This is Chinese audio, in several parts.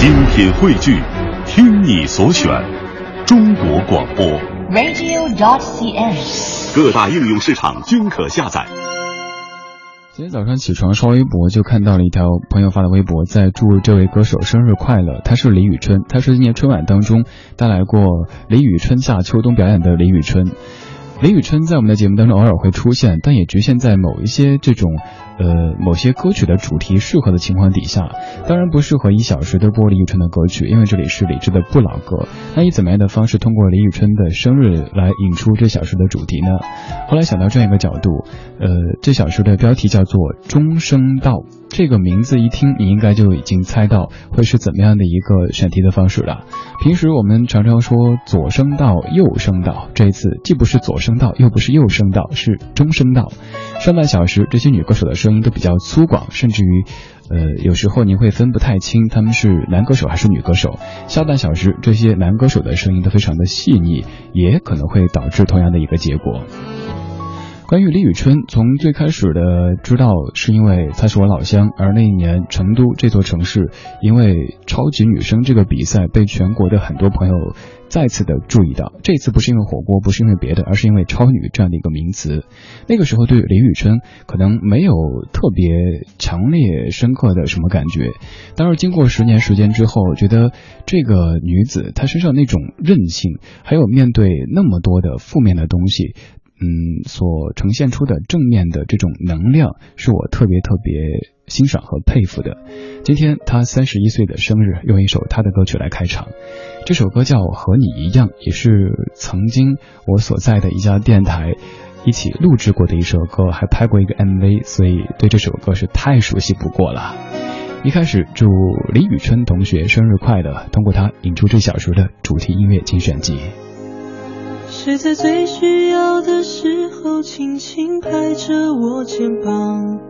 精品汇聚，听你所选，中国广播。radio.dot.cn，。各大应用市场均可下载。今天早上起床刷微博，就看到了一条朋友发的微博，在祝这位歌手生日快乐。他是李宇春，他是今年春晚当中带来过李宇春夏秋冬表演的李宇春。李宇春在我们的节目当中偶尔会出现，但也局限在某一些这种，呃，某些歌曲的主题适合的情况底下。当然不适合一小时都播李宇春的歌曲，因为这里是理智的不老歌。那以怎么样的方式通过李宇春的生日来引出这小时的主题呢？后来想到这样一个角度，呃，这小时的标题叫做“中声道”，这个名字一听，你应该就已经猜到会是怎么样的一个选题的方式了。平时我们常常说左声道、右声道，这一次既不是左声道，又不是右声道，是中声道。上半小时这些女歌手的声声音都比较粗犷，甚至于。呃，有时候您会分不太清他们是男歌手还是女歌手。下半小时这些男歌手的声音都非常的细腻，也可能会导致同样的一个结果。关于李宇春，从最开始的知道是因为她是我老乡，而那一年成都这座城市因为超级女声这个比赛被全国的很多朋友再次的注意到。这次不是因为火锅，不是因为别的，而是因为超女这样的一个名词。那个时候对李宇春可能没有特别强烈深刻的什么感觉，但是经过十年时间之后，觉得这个女子她身上那种韧性，还有面对那么多的负面的东西。嗯，所呈现出的正面的这种能量，是我特别特别 欣赏和佩服的。今天他三十一岁的生日，用一首他的歌曲来开场。这首歌叫《和你一样》，也是曾经我所在的一家电台一起录制过的一首歌，还拍过一个 MV，所以对这首歌是太熟悉不过了。一开始祝李宇春同学生日快乐，通过他引出这小时的主题音乐精选集。谁在最需要的时候轻轻拍着我肩膀？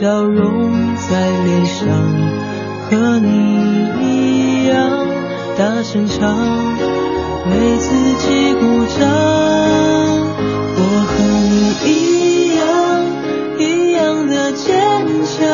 笑容在脸上，和你一样大声唱，为自己鼓掌。我和你一样，一样的坚强，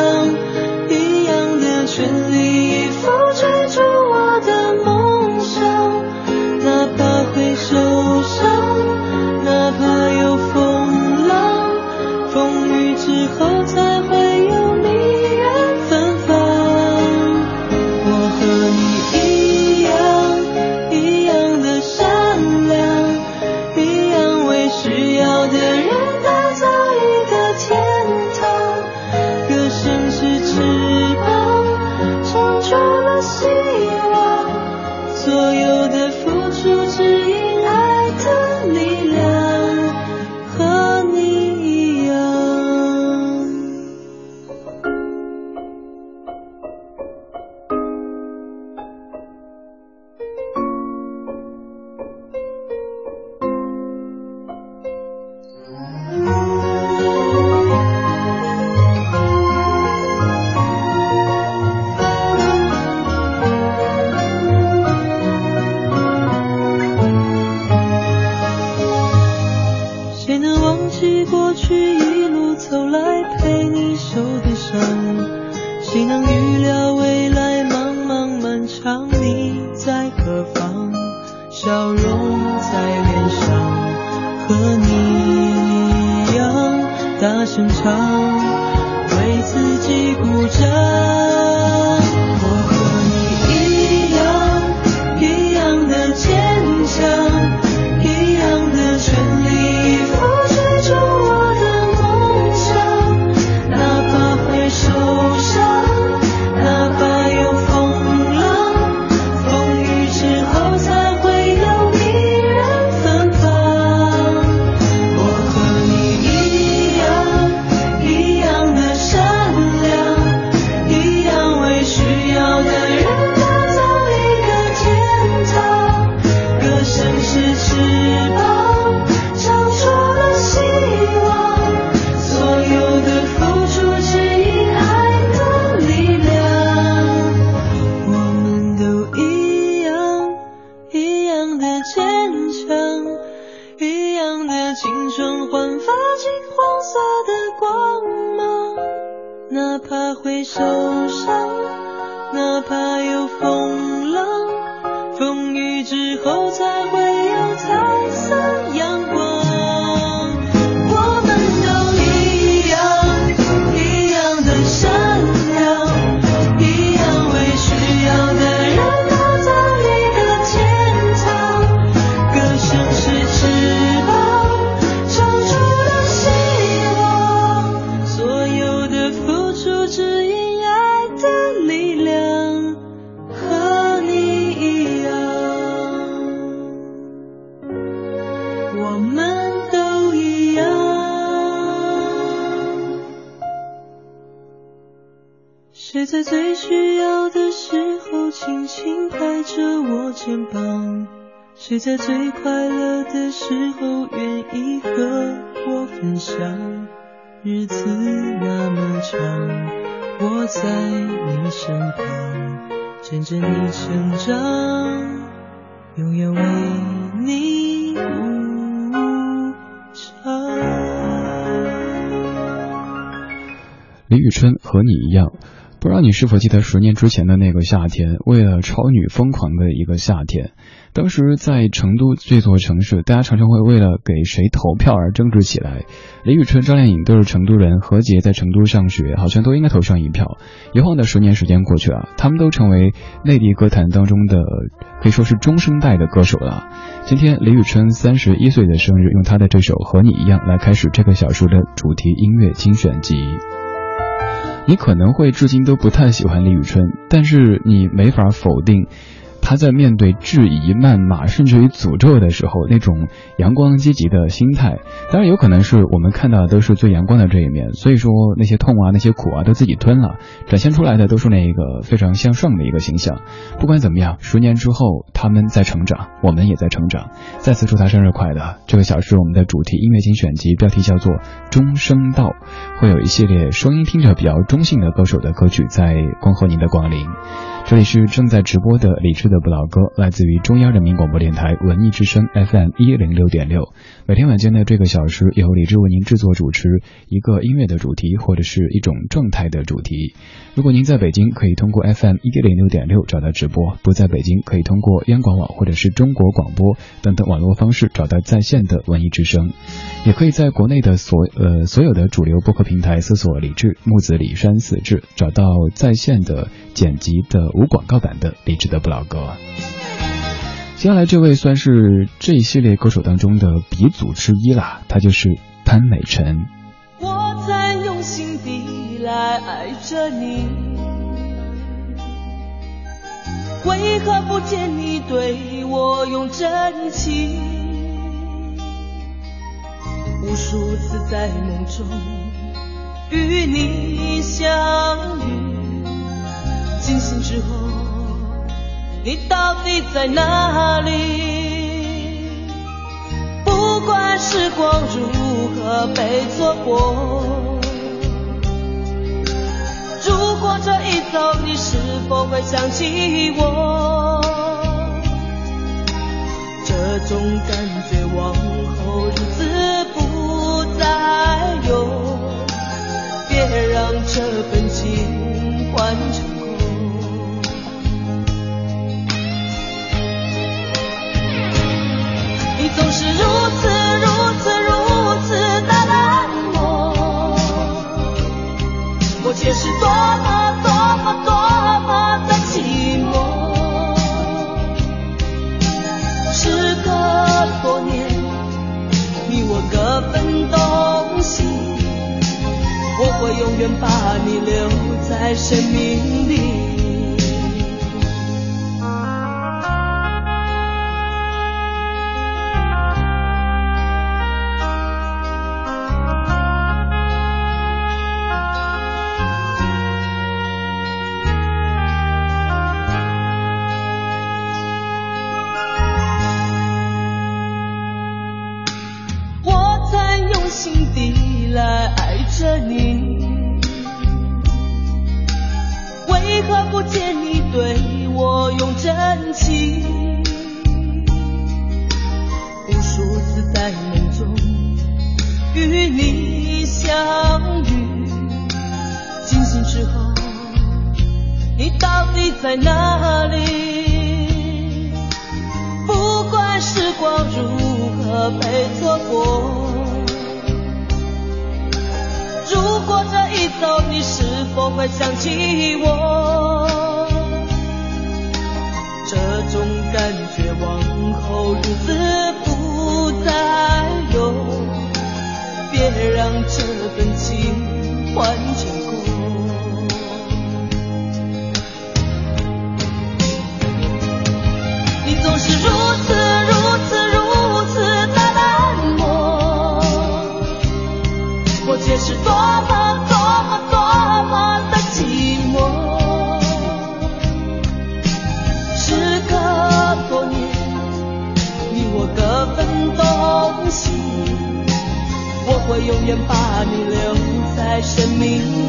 长，我在你身旁，见证你成长，永远为你鼓掌。李宇春和你一样，不知道你是否记得十年之前的那个夏天，为了超女疯狂的一个夏天。当时在成都这座城市，大家常常会为了给谁投票而争执起来。李宇春、张靓颖都是成都人，何洁在成都上学，好像都应该投上一票。一晃的十年时间过去了，他们都成为内地歌坛当中的可以说是中生代的歌手了。今天李宇春三十一岁的生日，用他的这首《和你一样》来开始这个小时的主题音乐精选集。你可能会至今都不太喜欢李宇春，但是你没法否定，他在面对质疑、谩骂，甚至于诅咒的时候，那种阳光积极的心态。当然，有可能是我们看到的都是最阳光的这一面，所以说那些痛啊、那些苦啊都自己吞了，展现出来的都是那一个非常向上的一个形象。不管怎么样，十年之后他们在成长，我们也在成长。再次祝他生日快乐！这个小时我们的主题音乐精选集标题叫做《中声道》，会有一系列声音听着比较中性的歌手的歌曲在恭贺您的光临。这里是正在直播的理智的不老歌，来自于中央人民广播电台文艺之声 FM 一零六点六。每天晚间的这个小时，由李智为您制作主持一个音乐的主题或者是一种状态的主题。如果您在北京，可以通过 FM 一零六点六找到直播；不在北京，可以通过央广网或者是中国广播等等网络方式找到在线的文艺之声。也可以在国内的所呃所有的主流播客平台搜索“李志木子李山四志”，找到在线的剪辑的无广告版的李志的不老歌。接下来这位算是这一系列歌手当中的鼻祖之一啦，他就是潘美辰。我在用心地来爱着你，为何不见你对我用真情？无数次在梦中与你相遇，惊醒之后，你到底在哪里？不管时光如何被错过，如果这一走，你是否会想起我？这种感觉往后日子不再有，别让这份情换总是如此如此如此的冷漠，我却是多么多么多么的寂寞。时隔多年，你我各分东西，我会永远把你留在生命里。我永远把你留在生命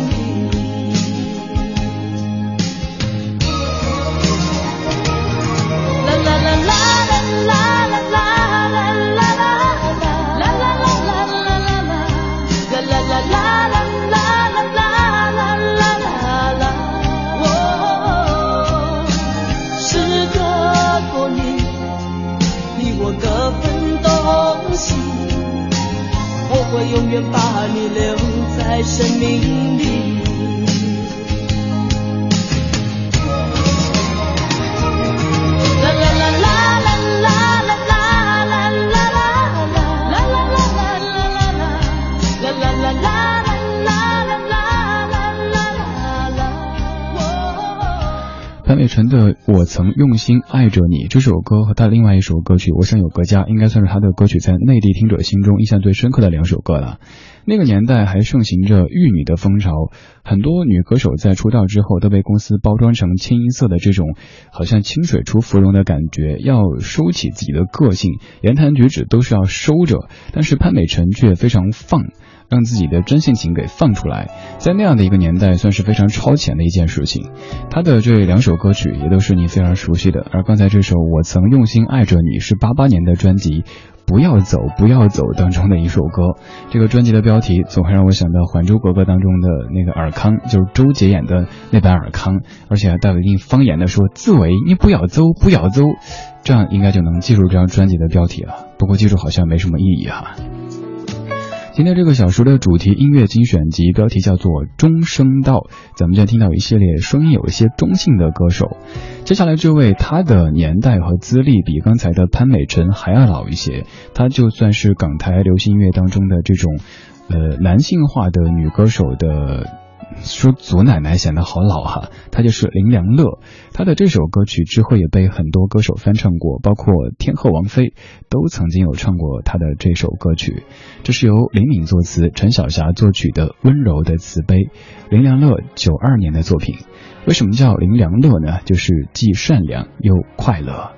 曾用心爱着你》这首歌和他另外一首歌曲《我想有个家》，应该算是他的歌曲在内地听者心中印象最深刻的两首歌了。那个年代还盛行着玉女的风潮，很多女歌手在出道之后都被公司包装成清一色的这种好像清水出芙蓉的感觉，要收起自己的个性，言谈举止都是要收着。但是潘美辰却非常放。让自己的真性情给放出来，在那样的一个年代，算是非常超前的一件事情。他的这两首歌曲也都是你非常熟悉的，而刚才这首《我曾用心爱着你》是八八年的专辑《不要走不要走》当中的一首歌。这个专辑的标题总会让我想到《还珠格格》当中的那个尔康，就是周杰演的那版尔康，而且还带有一定方言的说：“自为你不要走不要走”，这样应该就能记住这张专辑的标题了。不过记住好像没什么意义哈。今天这个小说的主题音乐精选集标题叫做《中声道》，咱们将听到一系列声音有一些中性的歌手。接下来这位，他的年代和资历比刚才的潘美辰还要老一些，他就算是港台流行音乐当中的这种，呃，男性化的女歌手的。说祖奶奶显得好老哈，她就是林良乐，她的这首歌曲之后也被很多歌手翻唱过，包括天后王菲都曾经有唱过她的这首歌曲。这是由林敏作词，陈小霞作曲的《温柔的慈悲》，林良乐九二年的作品。为什么叫林良乐呢？就是既善良又快乐。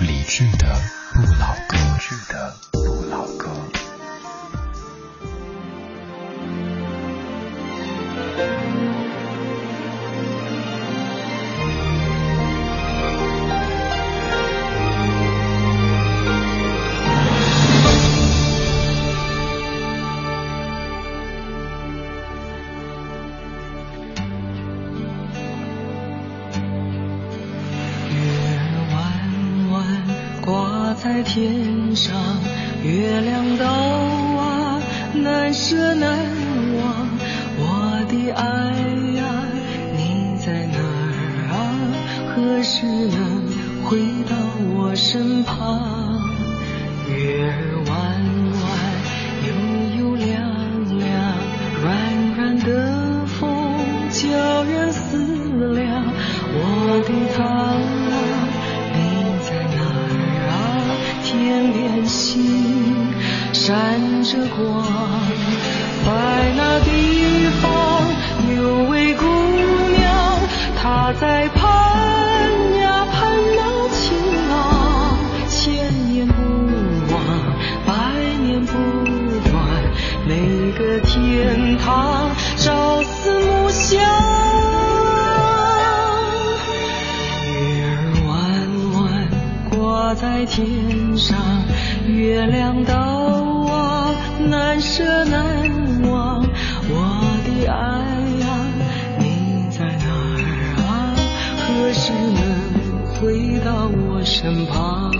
理智的不老歌。理智的不老歌。舍难忘我的爱呀你在哪儿啊？何时能回到我身旁？身旁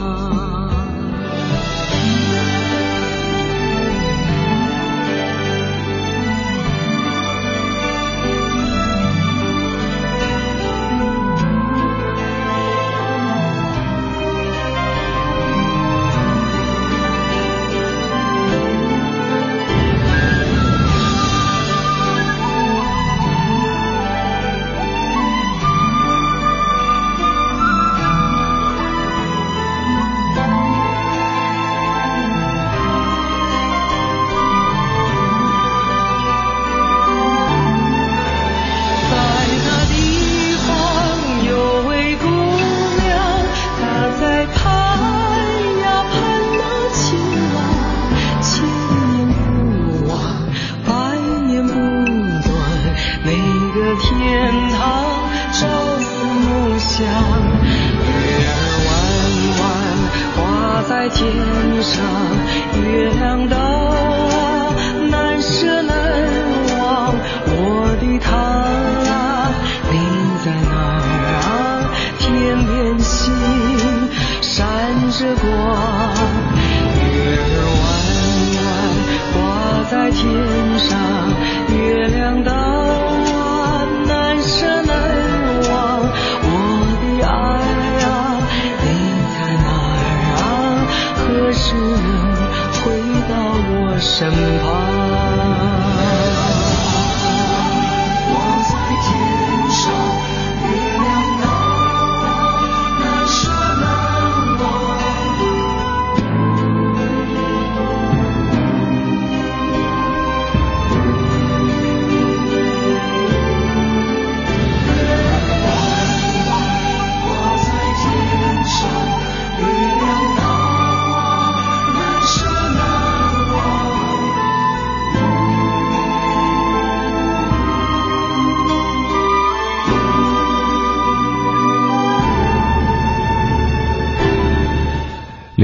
身旁？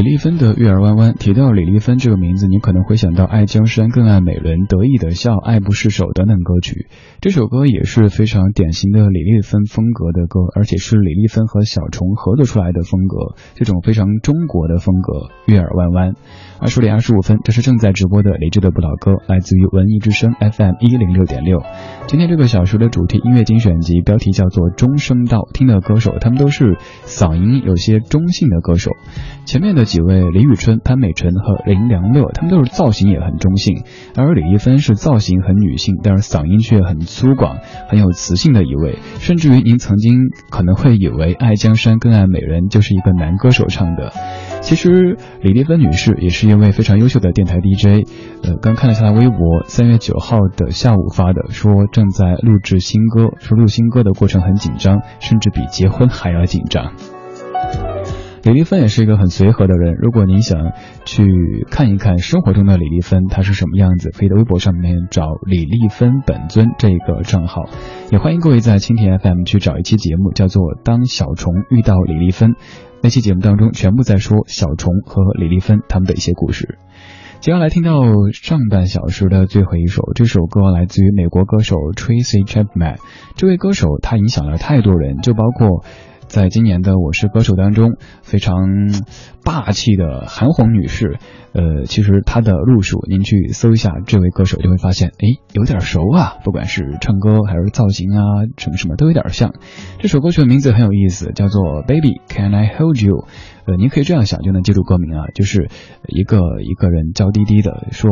李丽芬的《月儿弯弯》提到李丽芬这个名字，你可能会想到《爱江山更爱美人》《得意的笑》《爱不释手》等等歌曲。这首歌也是非常典型的李丽芬风格的歌，而且是李丽芬和小虫合作出来的风格，这种非常中国的风格。《月儿弯弯》，二十点二十五分，这是正在直播的李志的不老歌，来自于文艺之声 FM 一零六点六。今天这个小时的主题音乐精选集标题叫做《中声道》，听的歌手他们都是嗓音有些中性的歌手。前面的几位李宇春、潘美辰和林良乐，他们都是造型也很中性，而李丽芬是造型很女性，但是嗓音却很粗犷、很有磁性的一位。甚至于您曾经可能会以为《爱江山更爱美人》就是一个男歌手唱的。其实李丽芬女士也是一位非常优秀的电台 DJ。呃，刚看了下她微博，三月九号的下午发的，说正在录制新歌，说录新歌的过程很紧张，甚至比结婚还要紧张。李丽芬也是一个很随和的人。如果您想去看一看生活中的李丽芬，她是什么样子，可以在微博上面找李丽芬本尊这个账号。也欢迎各位在蜻蜓 FM 去找一期节目，叫做《当小虫遇到李丽芬》。那期节目当中全部在说小虫和李丽芬他们的一些故事。接下来听到上半小时的最后一首，这首歌来自于美国歌手 Tracy Chapman。这位歌手他影响了太多人，就包括。在今年的《我是歌手》当中，非常霸气的韩红女士，呃，其实她的路数，您去搜一下这位歌手，就会发现，哎，有点熟啊，不管是唱歌还是造型啊，什么什么都有点像。这首歌曲的名字很有意思，叫做《Baby Can I Hold You》。呃，您可以这样想就能记住歌名啊，就是一个一个人娇滴滴的说：“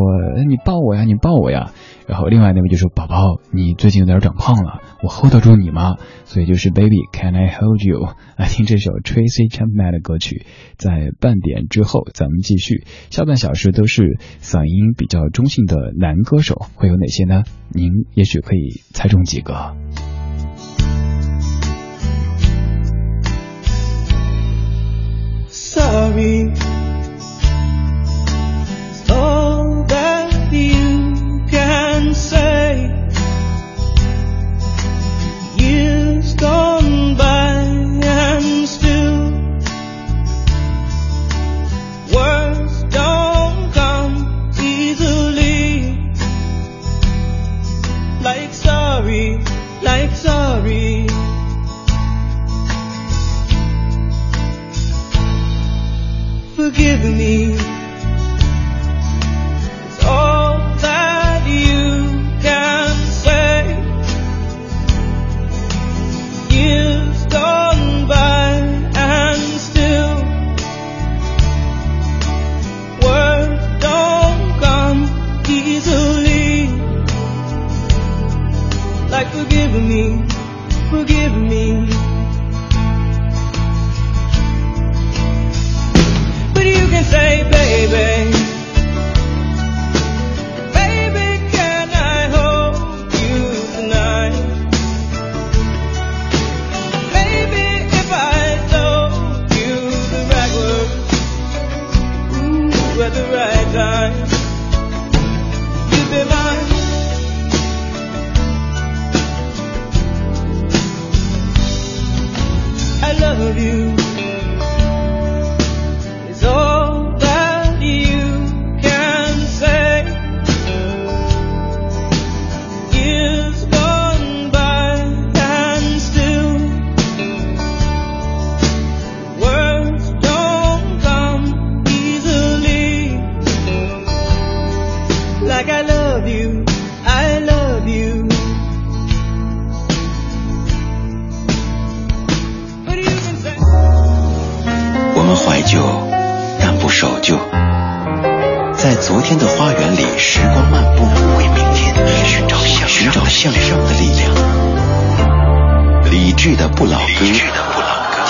你抱我呀，你抱我呀。”然后另外那位就说：“宝宝，你最近有点长胖了，我 hold 得住你吗？”所以就是 “Baby Can I Hold You”。来听这首 Tracy Chapman 的歌曲，在半点之后咱们继续，下半小时都是嗓音比较中性的男歌手，会有哪些呢？您也许可以猜中几个。David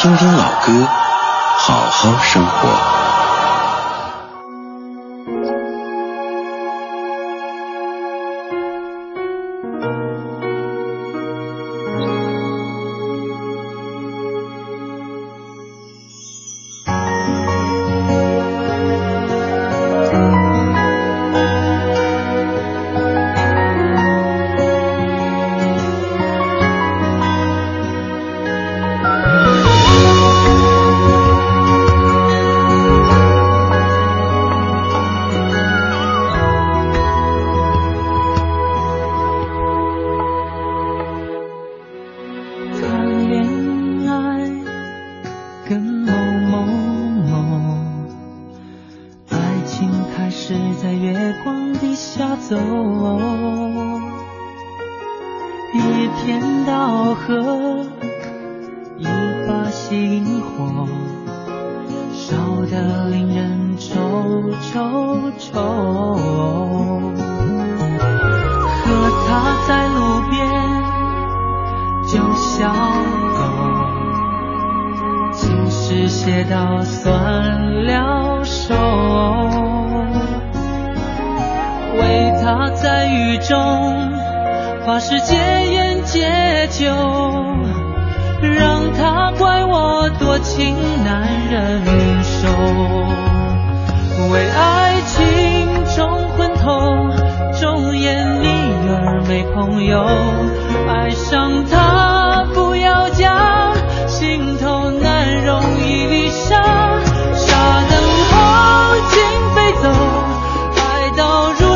听听老歌，好好生活。写到算了手，为他在雨中发誓戒烟戒酒，让他怪我多情难忍受，为爱情冲昏头，忠言逆耳没朋友，爱上他不要假，心头难容。走爱到如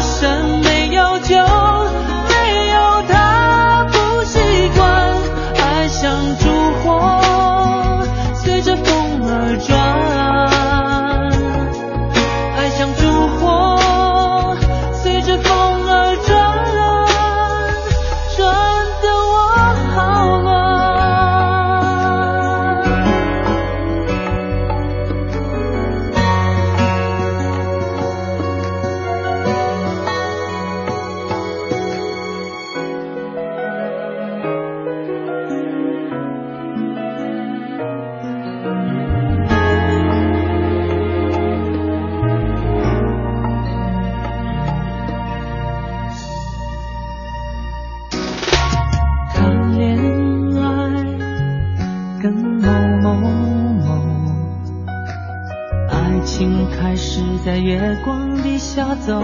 开始在月光底下走，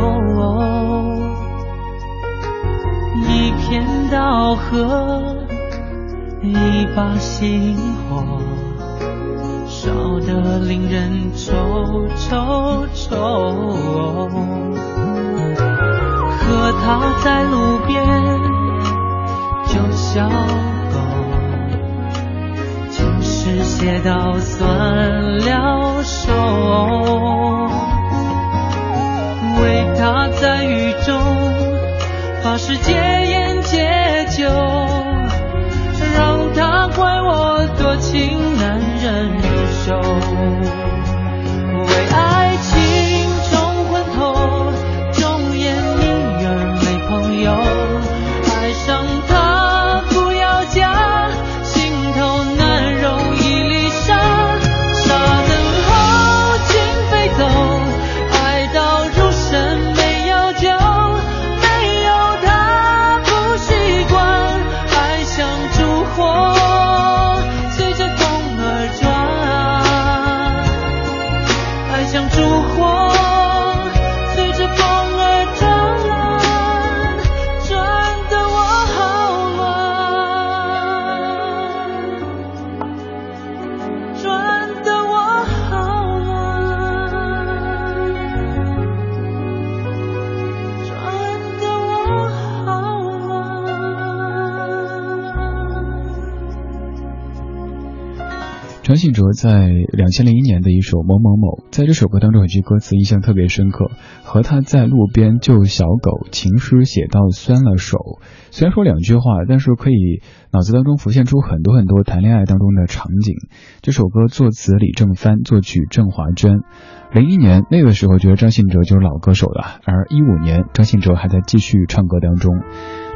一片稻荷，一把星火，烧得令人愁愁愁。和他在路边，就像。写到酸了手。为他在雨中发誓戒烟戒酒，让他怪我多情难忍入手。张信哲在两千零一年的一首某某某，在这首歌当中有句歌词印象特别深刻，和他在路边救小狗，情诗写到酸了手。虽然说两句话，但是可以脑子当中浮现出很多很多谈恋爱当中的场景。这首歌作词李正帆，作曲郑华娟。零一年那个时候觉得张信哲就是老歌手了，而一五年张信哲还在继续唱歌当中。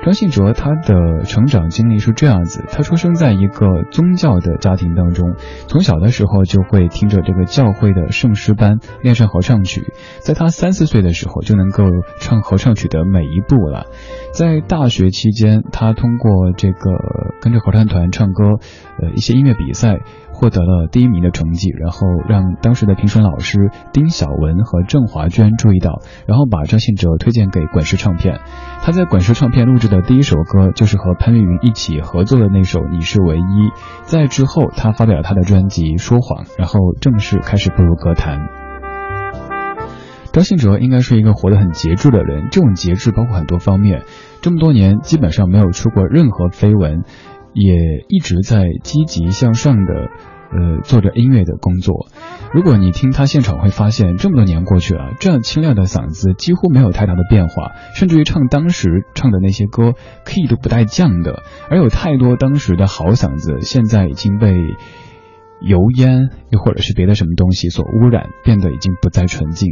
张信哲他的成长经历是这样子，他出生在一个宗教的家庭当中，从小的时候就会听着这个教会的圣诗班练上合唱曲，在他三四岁的时候就能够唱合唱曲的每一步了。在大学期间，他通过这个跟着合唱团唱歌，呃一些音乐比赛。获得了第一名的成绩，然后让当时的评审老师丁晓文和郑华娟注意到，然后把张信哲推荐给滚石唱片。他在滚石唱片录制的第一首歌就是和潘越云一起合作的那首《你是唯一》。在之后，他发表了他的专辑《说谎》，然后正式开始步入歌坛。张信哲应该是一个活得很节制的人，这种节制包括很多方面。这么多年，基本上没有出过任何绯闻，也一直在积极向上的。呃，做着音乐的工作。如果你听他现场，会发现这么多年过去了，这样清亮的嗓子几乎没有太大的变化，甚至于唱当时唱的那些歌，key 都不带降的。而有太多当时的好嗓子，现在已经被油烟又或者是别的什么东西所污染，变得已经不再纯净。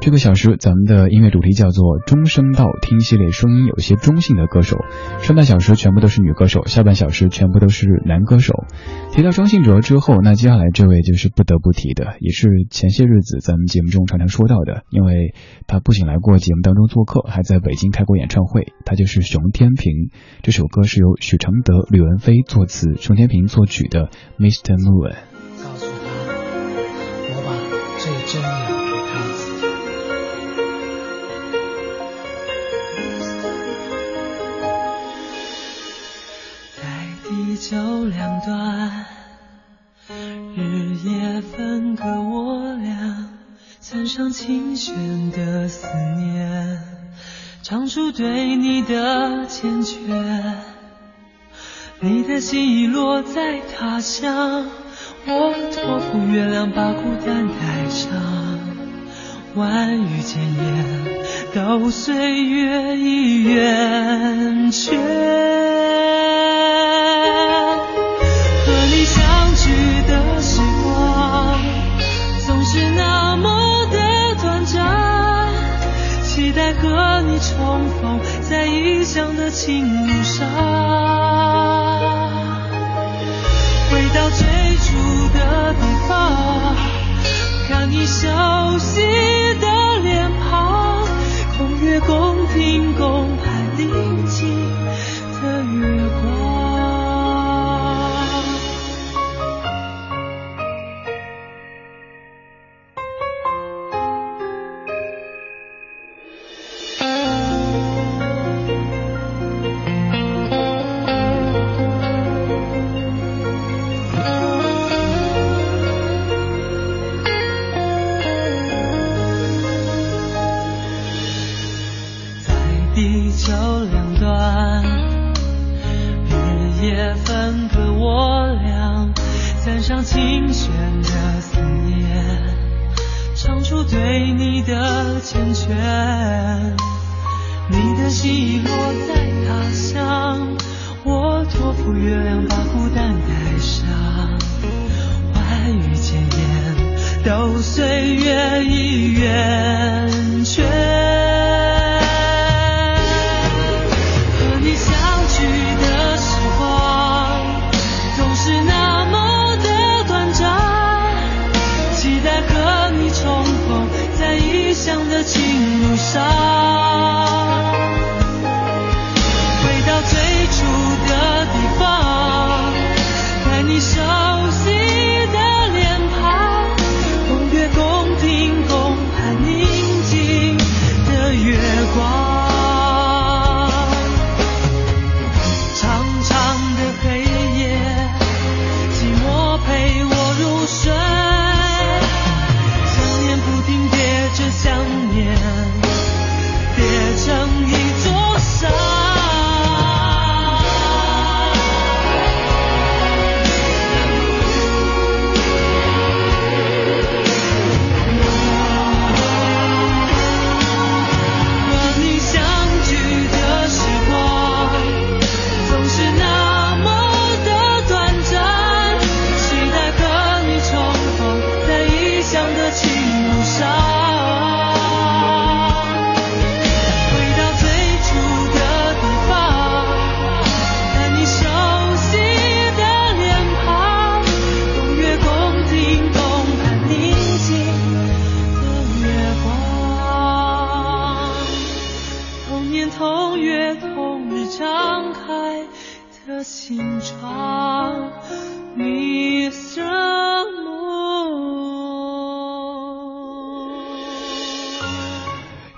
这个小时，咱们的音乐主题叫做“中声道听”系列，声音有些中性的歌手。上半小时全部都是女歌手，下半小时全部都是男歌手。提到张信哲之后，那接下来这位就是不得不提的，也是前些日子咱们节目中常常说到的，因为他不仅来过节目当中做客，还在北京开过演唱会。他就是熊天平。这首歌是由许承德、吕文飞作词，熊天平作曲的《Mr. Moon》。分割我俩，伞上琴弦的思念，唱出对你的缱绻。你的心已落在他乡，我托付月亮把孤单带上，万语千言都岁月已圆缺。在异乡的情路上，回到最初的地方，看你笑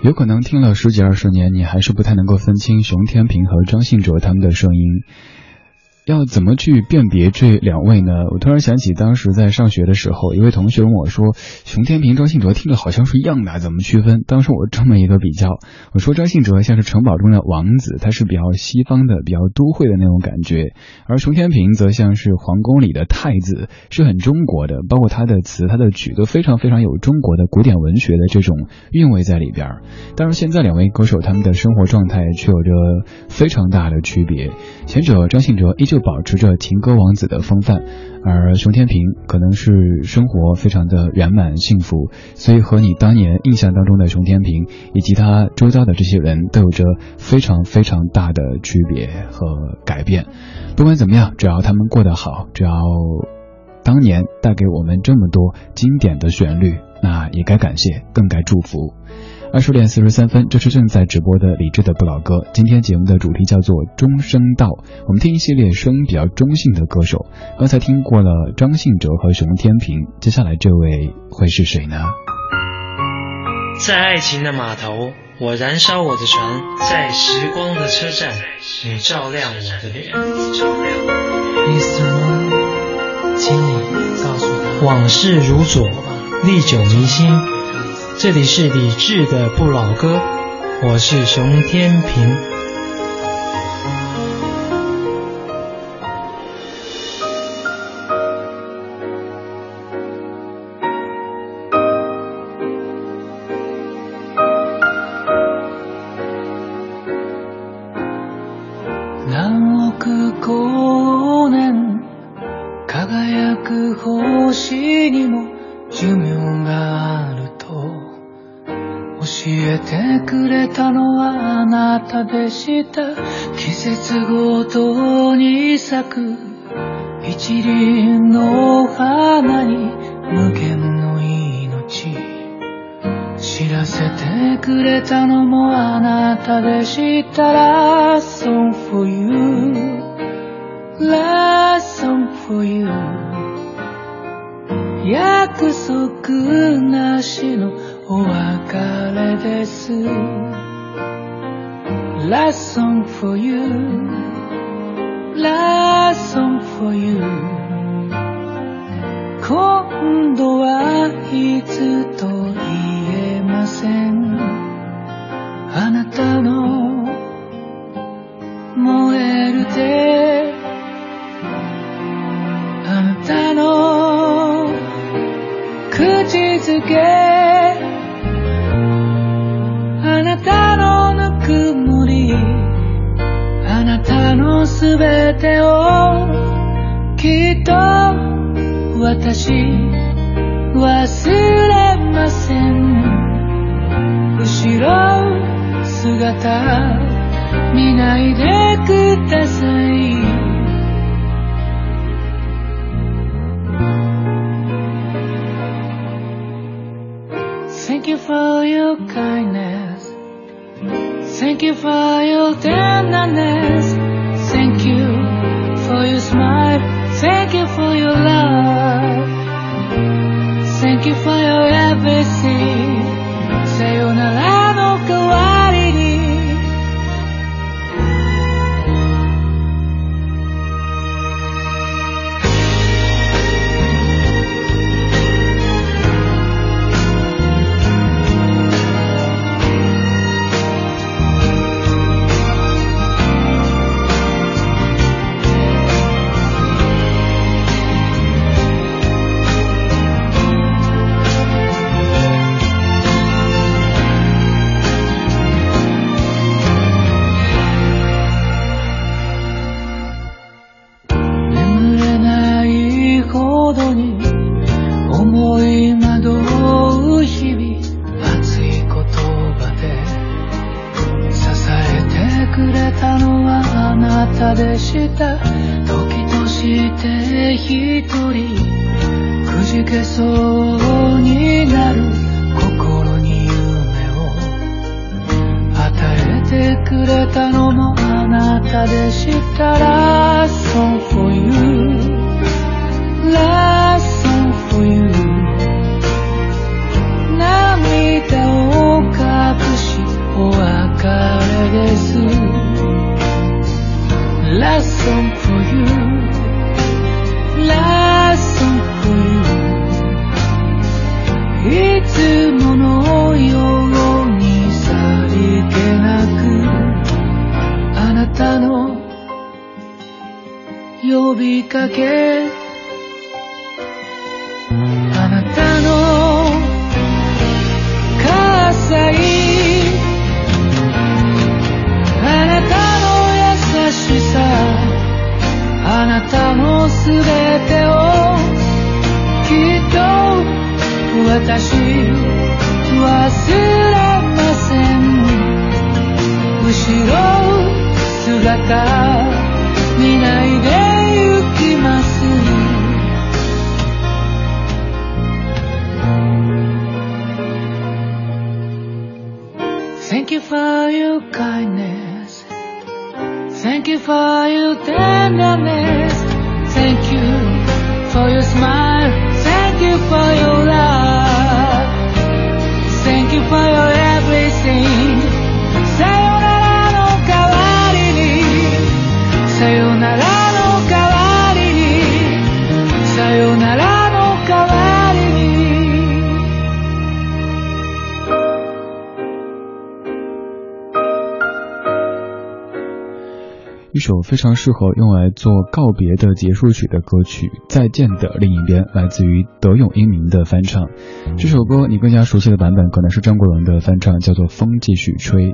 有可能听了十几二十年，你还是不太能够分清熊天平和张信哲他们的声音。要怎么去辨别这两位呢？我突然想起当时在上学的时候，一位同学问我说：“熊天平、张信哲听着好像是一样的，怎么区分？”当时我这么一个比较，我说张信哲像是城堡中的王子，他是比较西方的、比较都会的那种感觉；而熊天平则像是皇宫里的太子，是很中国的，包括他的词、他的曲都非常非常有中国的古典文学的这种韵味在里边。当然，现在两位歌手他们的生活状态却有着非常大的区别，前者张信哲依旧。保持着情歌王子的风范，而熊天平可能是生活非常的圆满幸福，所以和你当年印象当中的熊天平以及他周遭的这些人都有着非常非常大的区别和改变。不管怎么样，只要他们过得好，只要当年带给我们这么多经典的旋律，那也该感谢，更该祝福。二十点四十三分，这是正在直播的李志的不老歌。今天节目的主题叫做中声道，我们听一系列声音比较中性的歌手。刚才听过了张信哲和熊天平，接下来这位会是谁呢？在爱情的码头，我燃烧我的船；在时光的车站，你照亮我的脸。请你告诉他，往事如昨，历久弥新。这里是李志的不老歌，我是熊天平。のはあなたでした。季節ごとに咲く。一輪の花に無限の命。知らせてくれたのもあなたでした。Last song for you Last song for you 約束なしのお別れです。Last song for you Last song for you 今度はいつと言えませんあなたの燃える手あなたの口づけすべてをきっと私忘れません後ろ姿見ないでください Thank you for your kindness Thank you for your tenderness Thank you for your smile. back again 首非常适合用来做告别的结束曲的歌曲《再见的另一边》，来自于德永英明的翻唱。这首歌你更加熟悉的版本可能是张国荣的翻唱，叫做《风继续吹》。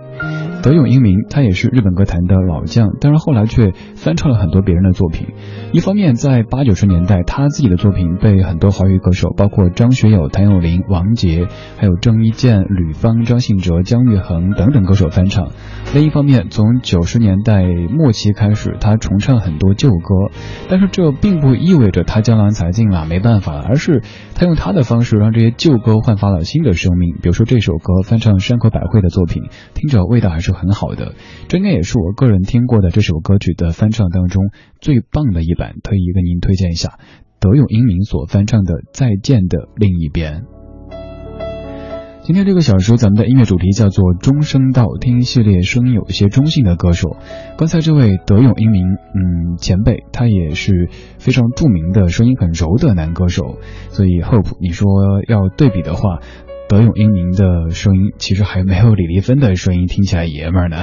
德永英明他也是日本歌坛的老将，但是后来却翻唱了很多别人的作品。一方面，在八九十年代，他自己的作品被很多华语歌手，包括张学友、谭咏麟、王杰，还有郑伊健、吕方、张信哲、姜育恒等等歌手翻唱。另一方面，从九十年代末期开始，他重唱很多旧歌，但是这并不意味着他江郎才尽了，没办法，而是他用他的方式让这些旧歌焕发了新的生命。比如说这首歌翻唱山口百惠的作品，听着味道还是很好的。这应该也是我个人听过的这首歌曲的翻唱当中最棒的一版，特意跟您推荐一下德永英明所翻唱的《再见的另一边》。今天这个小时，咱们的音乐主题叫做“中声道听”系列，声音有一些中性的歌手。刚才这位德永英明，嗯，前辈，他也是非常著名的声音很柔的男歌手。所以，Hope，你说要对比的话，德永英明的声音其实还没有李丽芬的声音听起来爷们儿呢。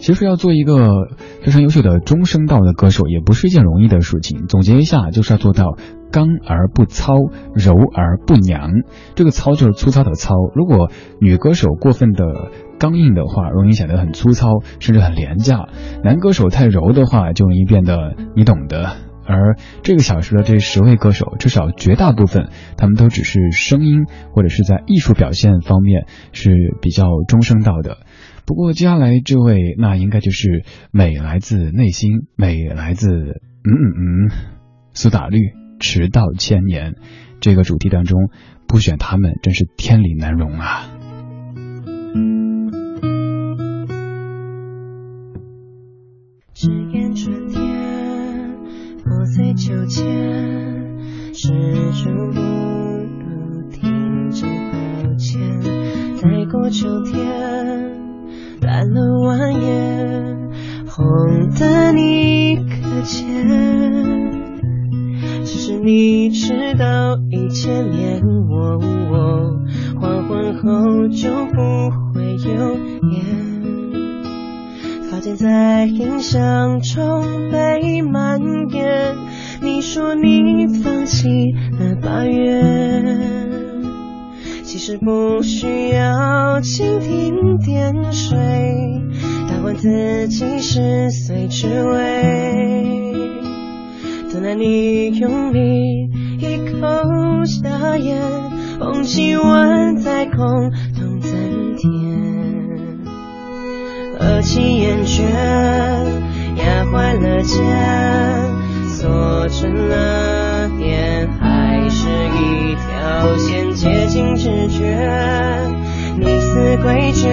其实要做一个非常优秀的中声道的歌手，也不是一件容易的事情。总结一下，就是要做到刚而不糙，柔而不娘。这个糙就是粗糙的糙。如果女歌手过分的刚硬的话，容易显得很粗糙，甚至很廉价；男歌手太柔的话，就容易变得你懂的。而这个小时的这十位歌手，至少绝大部分，他们都只是声音或者是在艺术表现方面是比较中声道的。不过接下来这位，那应该就是美来自内心，美来自嗯嗯嗯，苏打绿《迟到千年》这个主题当中，不选他们真是天理难容啊。只言春天，破碎秋千，始终不如停止抱歉，再过秋天。烂了蜿蜒，红的你可见？是你迟到一千年，我我黄昏后就不会有烟。发间在印象中被蔓延，你说你放弃了八月。其实不需要蜻蜓点水，打完自己十岁之味。等待你用力一口下咽，红气温在空洞增添，饿气厌倦，压坏了肩，锁成了点，还是一条线。接近直觉，你似诡谲，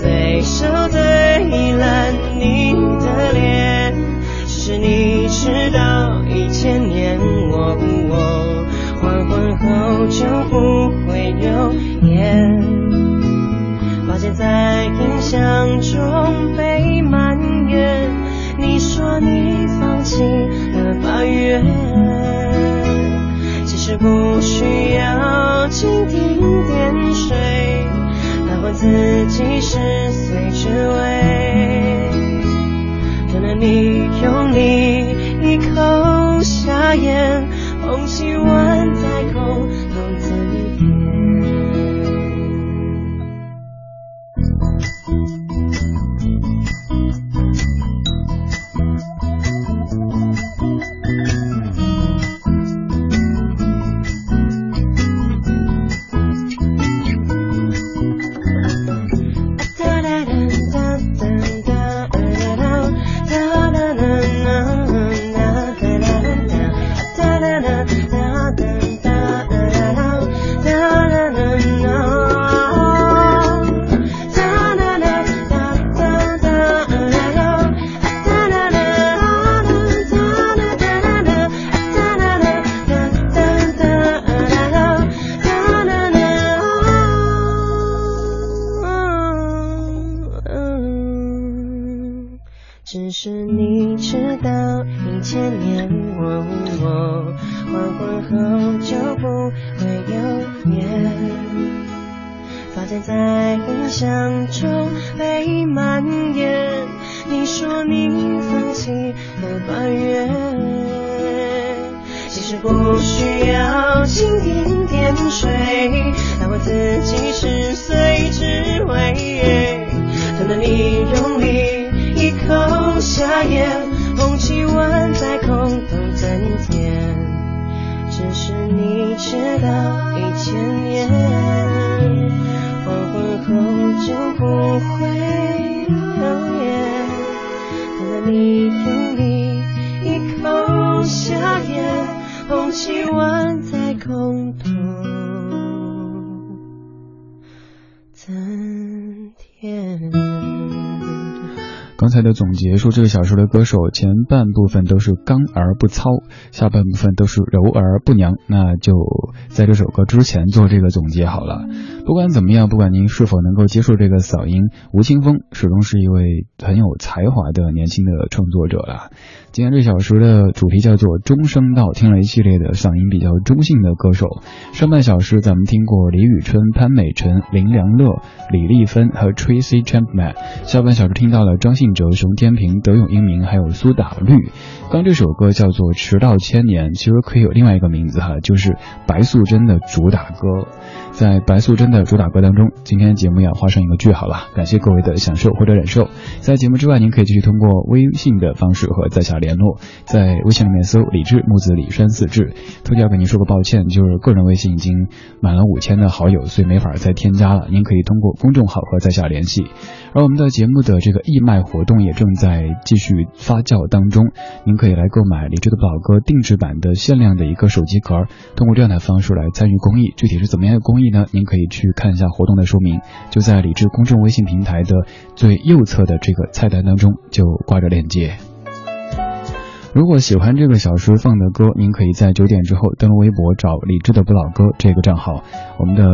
最少最烂你的脸，是你迟到一千年，我不我黄昏后就不会有烟。抱歉在印象中被埋怨，你说你放弃了八月，其实不需要蜻蜓点水，来换自己十岁之为。你用力一口下咽，忘起我。不需要蜻蜓点水，让我自己是碎之味。等到你用力一口下咽，空气温再空洞增添？只是你知道，一千年才的总结说，这个小说的歌手前半部分都是刚而不糙，下半部分都是柔而不娘。那就在这首歌之前做这个总结好了。不管怎么样，不管您是否能够接受这个嗓音，吴青峰始终是一位很有才华的年轻的创作者了。今天这小时的主题叫做“中声道”，听了一系列的嗓音比较中性的歌手。上半小时咱们听过李宇春、潘美辰、林良乐、李丽芬和 Tracy Chapman，下半小时听到了张信哲、有熊天平、德永英明还有苏打绿。刚这首歌叫做《迟到千年》，其实可以有另外一个名字哈，就是白素贞的主打歌。在白素贞的主打歌当中，今天节目要画上一个句号了。感谢各位的享受或者忍受。在节目之外，您可以继续通过微信的方式和在下联络，在微信里面搜“李志木子李山四志”。特别要跟您说个抱歉，就是个人微信已经满了五千的好友，所以没法再添加了。您可以通过公众号和在下联系。而我们的节目的这个义卖活动也正在继续发酵当中，您可以来购买李志的宝哥定制版的限量的一个手机壳，通过这样的方式来参与公益。具体是怎么样的公益呢？您可以去看一下活动的说明，就在李志公众微信平台的最右侧的这个菜单当中就挂着链接。如果喜欢这个小时放的歌，您可以在九点之后登录微博找李志的不老歌这个账号，我们的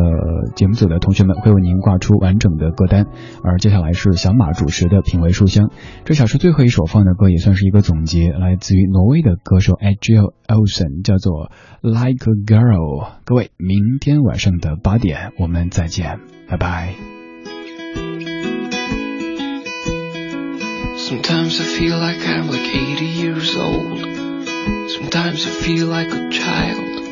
节目组的同学们会为您挂出完整的歌单。而接下来是小马主持的品味书香，这小时最后一首放的歌也算是一个总结，来自于挪威的歌手 Agil Olsen，叫做 Like a Girl。各位，明天晚上的八点我们再见，拜拜。Sometimes I feel like I'm like 80 years old. Sometimes I feel like a child.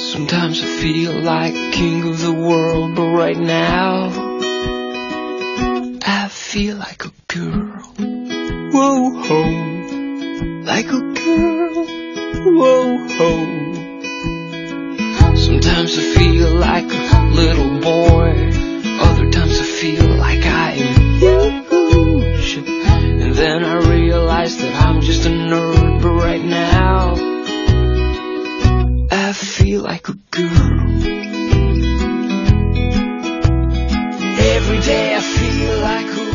Sometimes I feel like king of the world, but right now I feel like a girl. Whoa ho, like a girl. Whoa ho. Sometimes I feel like a little boy. Other times I feel like I am huge. And then I realize that I'm just a nerd, but right now I feel like a girl. Every day I feel